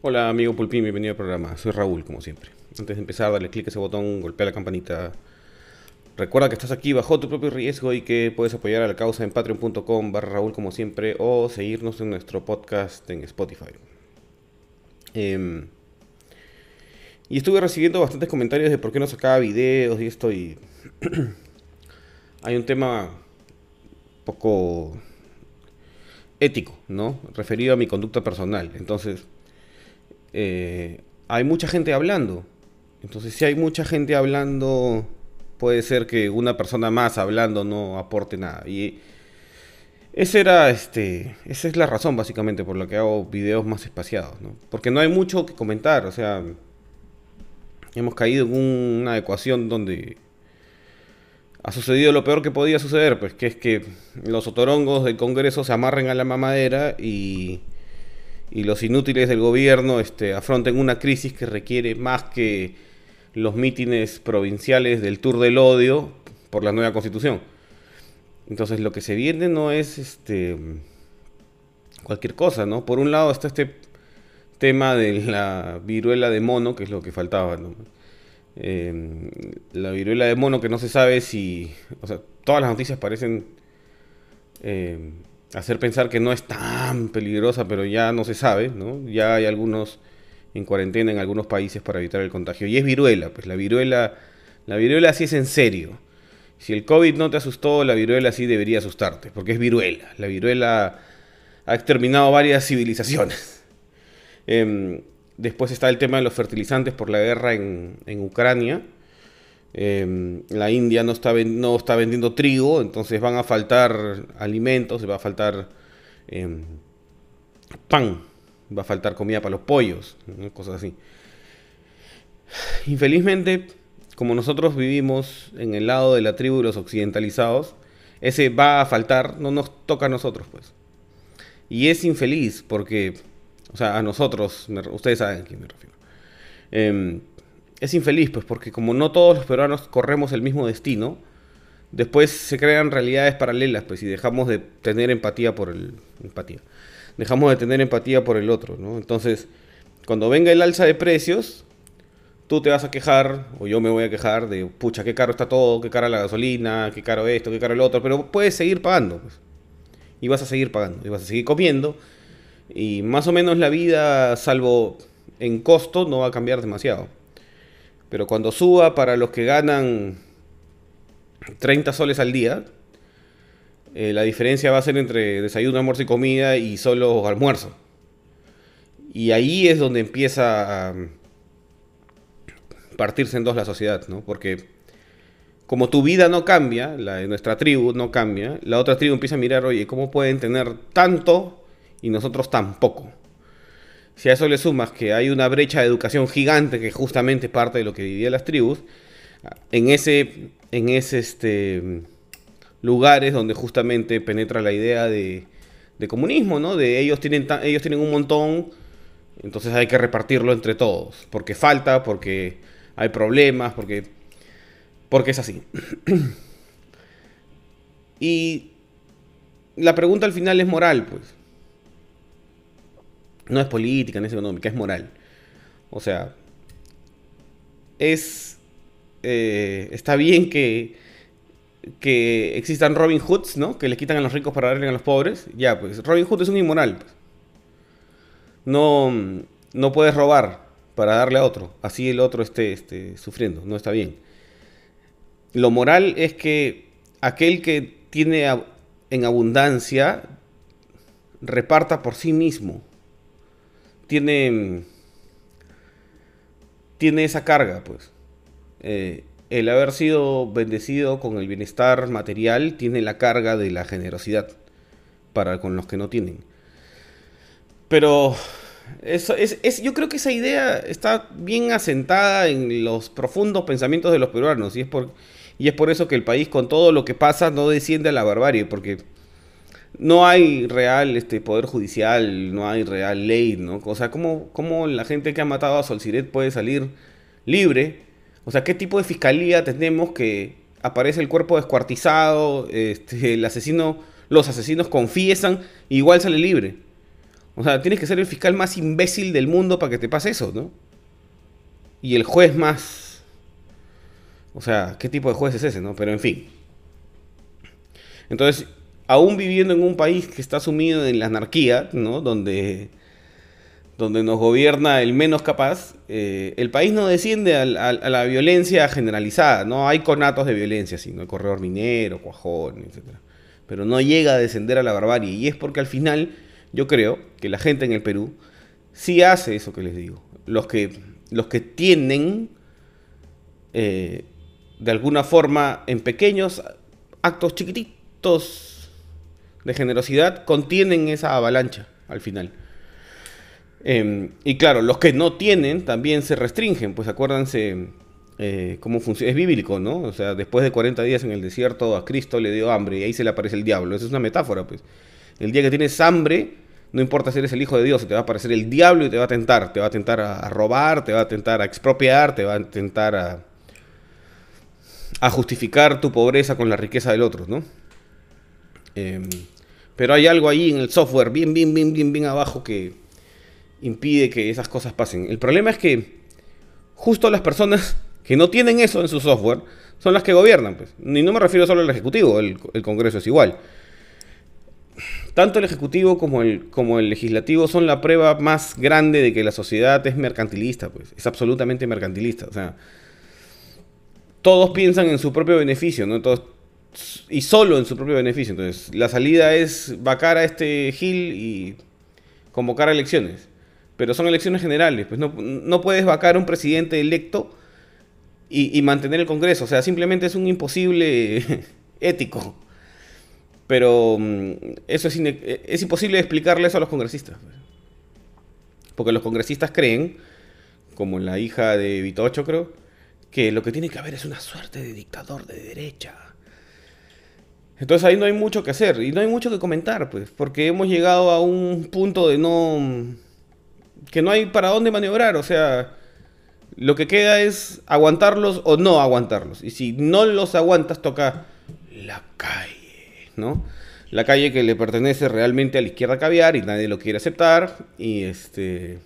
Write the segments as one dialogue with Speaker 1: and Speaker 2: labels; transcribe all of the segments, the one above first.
Speaker 1: Hola amigo Pulpín, bienvenido al programa. Soy Raúl, como siempre. Antes de empezar, dale clic a ese botón, golpea la campanita. Recuerda que estás aquí bajo tu propio riesgo y que puedes apoyar a la causa en patreon.com barra Raúl como siempre o seguirnos en nuestro podcast en Spotify. Em, y estuve recibiendo bastantes comentarios de por qué no sacaba videos y esto y... Hay un tema poco ético, ¿no? Referido a mi conducta personal. Entonces, eh, hay mucha gente hablando. Entonces, si hay mucha gente hablando, puede ser que una persona más hablando no aporte nada. Y esa era, este, esa es la razón básicamente por la que hago videos más espaciados, ¿no? Porque no hay mucho que comentar, o sea, hemos caído en una ecuación donde ha sucedido lo peor que podía suceder, pues que es que los otorongos del Congreso se amarren a la mamadera y, y los inútiles del gobierno este, afronten una crisis que requiere más que los mítines provinciales del Tour del Odio por la nueva constitución. Entonces lo que se viene no es este cualquier cosa, ¿no? Por un lado está este tema de la viruela de mono, que es lo que faltaba, ¿no? Em, la viruela de mono que no se sabe si, o sea, todas las noticias parecen em, hacer pensar que no es tan peligrosa, pero ya no se sabe, ¿no? Ya hay algunos en cuarentena en algunos países para evitar el contagio. Y es viruela, pues la viruela, la viruela sí es en serio. Si el COVID no te asustó, la viruela sí debería asustarte, porque es viruela. La viruela ha exterminado varias civilizaciones. Em, Después está el tema de los fertilizantes por la guerra en, Ucrania. Em, la India no está, no está vendiendo trigo, entonces van a faltar alimentos, va a faltar em, pan, va a faltar comida para los pollos, cosas así. Infelizmente, como nosotros vivimos en el lado de la tribu de los occidentalizados, ese va a faltar, no nos toca a nosotros, pues. Y es infeliz porque o sea, a nosotros, ustedes saben a quién me refiero. Em, es infeliz, pues, porque como no todos los peruanos corremos el mismo destino, después se crean realidades paralelas, pues, y dejamos de tener empatía por el... empatía. Dejamos de tener empatía por el otro, ¿no? Entonces, cuando venga el alza de precios, tú te vas a quejar, o yo me voy a quejar de, pucha, qué caro está todo, qué cara la gasolina, qué caro esto, qué caro el otro, pero puedes seguir pagando, pues. Y vas a seguir pagando, y vas a seguir comiendo, y más o menos la vida, salvo en costo, no va a cambiar demasiado. Pero cuando suba para los que ganan 30 soles al día, eh, la diferencia va a ser entre desayuno, almuerzo y comida y solo almuerzo. Y ahí es donde empieza a partirse en dos la sociedad, ¿no? Porque como tu vida no cambia, la de nuestra tribu no cambia, la otra tribu empieza a mirar, oye, ¿cómo pueden tener tanto y nosotros tampoco. Si a eso le sumas que hay una brecha de educación gigante que justamente parte de lo que vivían las tribus, en ese, en ese este, lugares donde justamente penetra la idea de, de comunismo, ¿no? De ellos tienen, ellos tienen un montón, entonces hay que repartirlo entre todos, porque falta, porque hay problemas, porque, porque es así. y la pregunta al final es moral, pues. No es política, no es económica, es moral. O sea, es. Eh, está bien que, que existan Robin Hoods, ¿no? Que le quitan a los ricos para darle a los pobres. Ya, pues Robin Hood es un inmoral. Pues. No, no puedes robar para darle a otro. Así el otro esté, esté sufriendo. No está bien. Lo moral es que aquel que tiene en abundancia reparta por sí mismo tiene, tiene esa carga, pues. Eh, el haber sido bendecido con el bienestar material tiene la carga de la generosidad para con los que no tienen. Pero eso es, yo creo que esa idea está bien asentada en los profundos pensamientos de los peruanos y es por, y es por eso que el país con todo lo que pasa no desciende a la barbarie, porque no hay real este poder judicial, no hay real ley, ¿no? O sea, ¿cómo, cómo la gente que ha matado a Solciret puede salir libre? O sea, ¿qué tipo de fiscalía tenemos que aparece el cuerpo descuartizado, este, el asesino, los asesinos confiesan, igual sale libre? O sea, tienes que ser el fiscal más imbécil del mundo para que te pase eso, ¿no? Y el juez más... O sea, ¿qué tipo de juez es ese, no? Pero en fin. Entonces, aún viviendo en un país que está sumido en la anarquía, ¿no? Donde, donde nos gobierna el menos capaz, eh, el país no desciende a, la violencia generalizada, ¿no? Hay conatos de violencia, sí, ¿no? El corredor minero, cuajón, etc. Pero no llega a descender a la barbarie. Y es porque al final yo creo que la gente en el Perú sí hace eso que les digo. Los que, los que tienen, eh, de alguna forma, en pequeños actos chiquititos de generosidad, contienen esa avalancha al final. Em, y claro, los que no tienen también se restringen, pues acuérdense eh, cómo funciona. Es bíblico, ¿no? O sea, después de 40 días en el desierto, a Cristo le dio hambre y ahí se le aparece el diablo. Esa es una metáfora, pues. El día que tienes hambre, no importa si eres el hijo de Dios, te va a aparecer el diablo y te va a tentar. Te va a tentar a, robar, te va a tentar a expropiar, te va a tentar a, justificar tu pobreza con la riqueza del otro, ¿no? Em, pero hay algo ahí en el software, bien, bien, bien, bien, bien abajo, que impide que esas cosas pasen. El problema es que justo las personas que no tienen eso en su software son las que gobiernan. Pues. Y no me refiero solo al Ejecutivo, el, Congreso es igual. Tanto el Ejecutivo como el, como el Legislativo son la prueba más grande de que la sociedad es mercantilista, pues. Es absolutamente mercantilista. Todos piensan en su propio beneficio, ¿no? Todos, y solo en su propio beneficio. Entonces, la salida es vacar a este Gil y convocar a elecciones. Pero son elecciones generales. Pues no, no puedes vacar a un presidente electo y, mantener el Congreso. O sea, simplemente es un imposible ético. Pero mm, eso es, es imposible explicarle eso a los congresistas. Porque los congresistas creen, como la hija de Vitocho creo, que lo que tiene que haber es una suerte de dictador de derecha. Entonces ahí no hay mucho que hacer y no hay mucho que comentar, pues, porque hemos llegado a un punto de no... que no hay para dónde maniobrar, o sea, lo que queda es aguantarlos o no aguantarlos. Y si no los aguantas, toca la calle, ¿no? La calle que le pertenece realmente a la izquierda caviar y nadie lo quiere aceptar. Y este.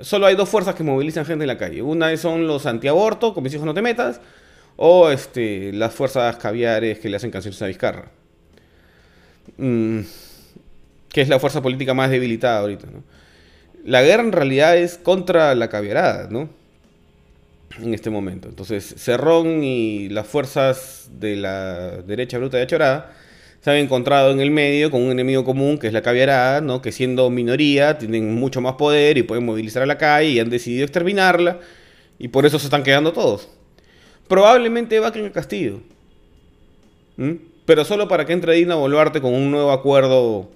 Speaker 1: Solo hay dos fuerzas que movilizan gente en la calle. Una son los antiaborto, con mis hijos no te metas. O este, las fuerzas caviares que le hacen canciones a Vizcarra. Mm, que es la fuerza política más debilitada ahorita, ¿no? la guerra en realidad es contra la caviarada, ¿no? En este momento. Entonces, Cerrón y las fuerzas de la derecha bruta de Achorada se han encontrado en el medio con un enemigo común que es la caviarada, ¿no? Que siendo minoría tienen mucho más poder y pueden movilizar a la calle y han decidido exterminarla y por eso se están quedando todos. Probablemente vaquen el Castillo. Pero solo para que entre Dina Boluarte con un nuevo acuerdo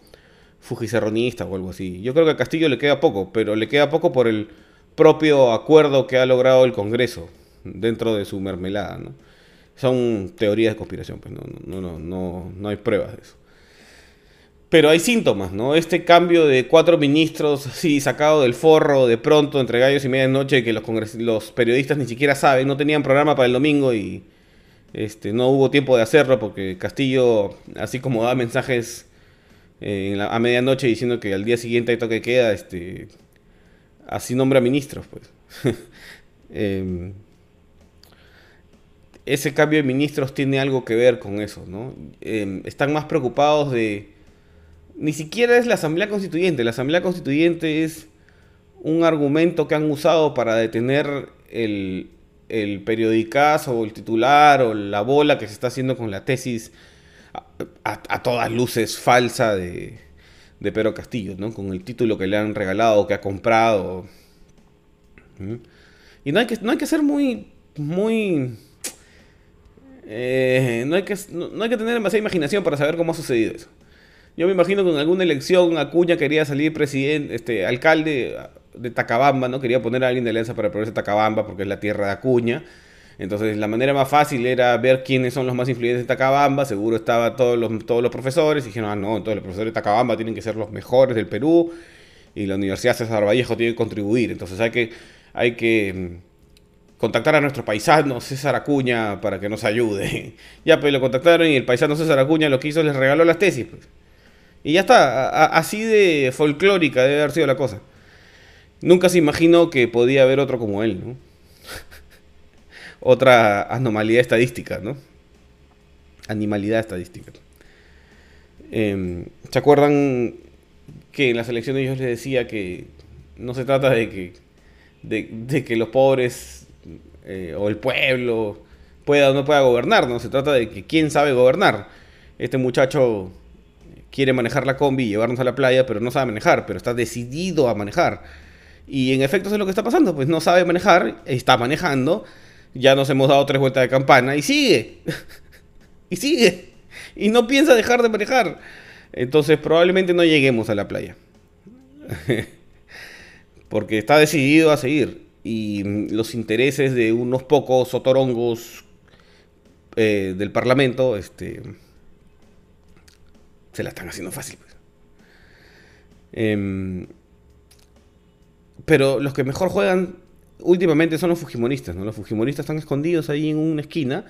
Speaker 1: fujicerronista o algo así. Yo creo que a Castillo le queda poco, pero le queda poco por el propio acuerdo que ha logrado el Congreso dentro de su mermelada, ¿no? Son teorías de conspiración, pues no, no, no, no, no hay pruebas de eso. Pero hay síntomas, ¿no? Este cambio de cuatro ministros así sacado del forro de pronto entre gallos y medianoche que los, los periodistas ni siquiera saben, no tenían programa para el domingo y este, no hubo tiempo de hacerlo porque Castillo, así como da mensajes eh, a medianoche diciendo que al día siguiente hay toque de queda, este, así nombra ministros, pues. Em, ese cambio de ministros tiene algo que ver con eso, ¿no? Em, están más preocupados de... Ni siquiera es la Asamblea Constituyente, la Asamblea Constituyente es un argumento que han usado para detener el, el periodicazo o el titular o la bola que se está haciendo con la tesis a, todas luces falsa de, de Pedro Castillo, ¿no? Con el título que le han regalado, que ha comprado. Y no hay que, no hay que ser muy, muy... Eh, no, hay que, no, hay que tener demasiada imaginación para saber cómo ha sucedido eso. Yo me imagino que en alguna elección Acuña quería salir presidente, este, alcalde de Tacabamba, ¿no? Quería poner a alguien de Alianza para de Tacabamba porque es la tierra de Acuña. Entonces la manera más fácil era ver quiénes son los más influyentes de Tacabamba, seguro estaban todos los, todos los profesores, y dijeron, ah, no, entonces los profesores de Tacabamba tienen que ser los mejores del Perú, y la Universidad César Vallejo tiene que contribuir, entonces hay que, hay que mm, contactar a nuestro paisano César Acuña para que nos ayude. ya, pues lo contactaron y el paisano César Acuña lo que hizo les regaló las tesis. Pues. Y ya está, así de folclórica debe haber sido la cosa. Nunca se imaginó que podía haber otro como él, ¿no? Otra anomalía estadística, ¿no? Animalidad estadística. Em, ¿Se acuerdan que en las elecciones yo les decía que no se trata de que, de, que los pobres eh, o el pueblo pueda o no pueda gobernar, no se trata de que quién sabe gobernar. Este muchacho quiere manejar la combi y llevarnos a la playa, pero no sabe manejar, pero está decidido a manejar. Y en efecto eso es lo que está pasando, pues no sabe manejar, está manejando, ya nos hemos dado tres vueltas de campana y sigue. y sigue. Y no piensa dejar de manejar. Entonces probablemente no lleguemos a la playa. Porque está decidido a seguir. Y los intereses de unos pocos otorongos eh, del Parlamento este, se la están haciendo fácil. Pues. Em, pero los que mejor juegan últimamente son los fujimonistas. ¿no? Los fujimonistas están escondidos ahí en una esquina,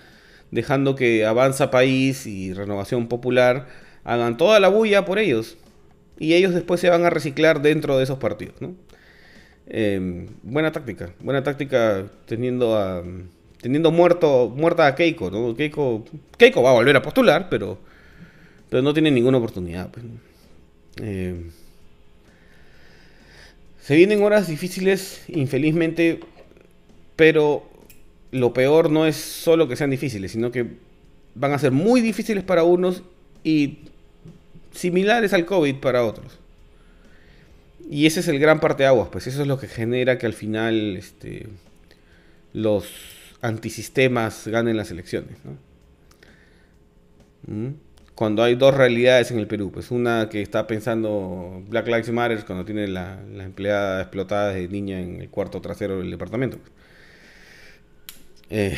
Speaker 1: dejando que Avanza País y Renovación Popular hagan toda la bulla por ellos. Y ellos después se van a reciclar dentro de esos partidos. Em, buena táctica, buena táctica teniendo teniendo muerto muerta a Keiko. Keiko, Keiko va a volver a postular, pero pero no tiene ninguna oportunidad. Pues, em, se vienen horas difíciles, infelizmente, pero lo peor no es solo que sean difíciles, sino que van a ser muy difíciles para unos y similares al COVID para otros. Y ese es el gran parte de aguas, pues eso es lo que genera que al final este, los antisistemas ganen las elecciones. ¿Mm? Cuando hay dos realidades en el Perú. Pues una que está pensando Black Lives Matter cuando tiene la, empleada explotada de niña en el cuarto trasero del departamento. Eh,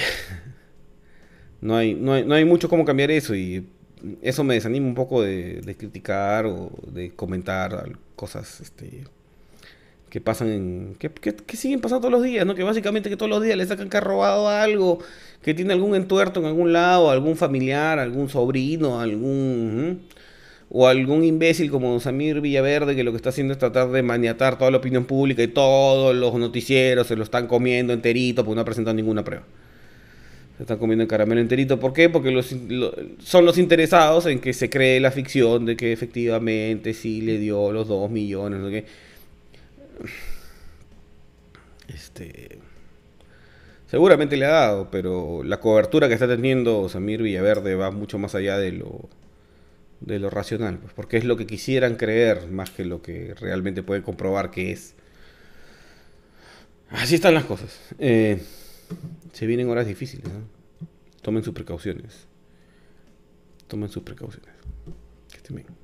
Speaker 1: no, hay, no, hay, no hay mucho cómo cambiar eso y eso me desanima un poco de, criticar o de comentar cosas este, que pasan en. Que, que, siguen pasando todos los días, ¿no? Que básicamente que todos los días le sacan que ha robado algo, que tiene algún entuerto en algún lado, algún familiar, algún sobrino, algún. O algún imbécil como Samir Villaverde que lo que está haciendo es tratar de maniatar toda la opinión pública y todos los noticieros se lo están comiendo enterito porque no ha presentado ninguna prueba. Se están comiendo el caramelo enterito. ¿Por qué? Porque los, son los interesados en que se cree la ficción de que efectivamente sí le dio los dos millones. ¿no? Este. Seguramente le ha dado, pero la cobertura que está teniendo Samir Villaverde va mucho más allá de lo, de lo racional, pues, porque es lo que quisieran creer más que lo que realmente pueden comprobar que es. Así están las cosas. Eh, se vienen horas difíciles. Tomen sus precauciones. Tomen sus precauciones. Que estén bien.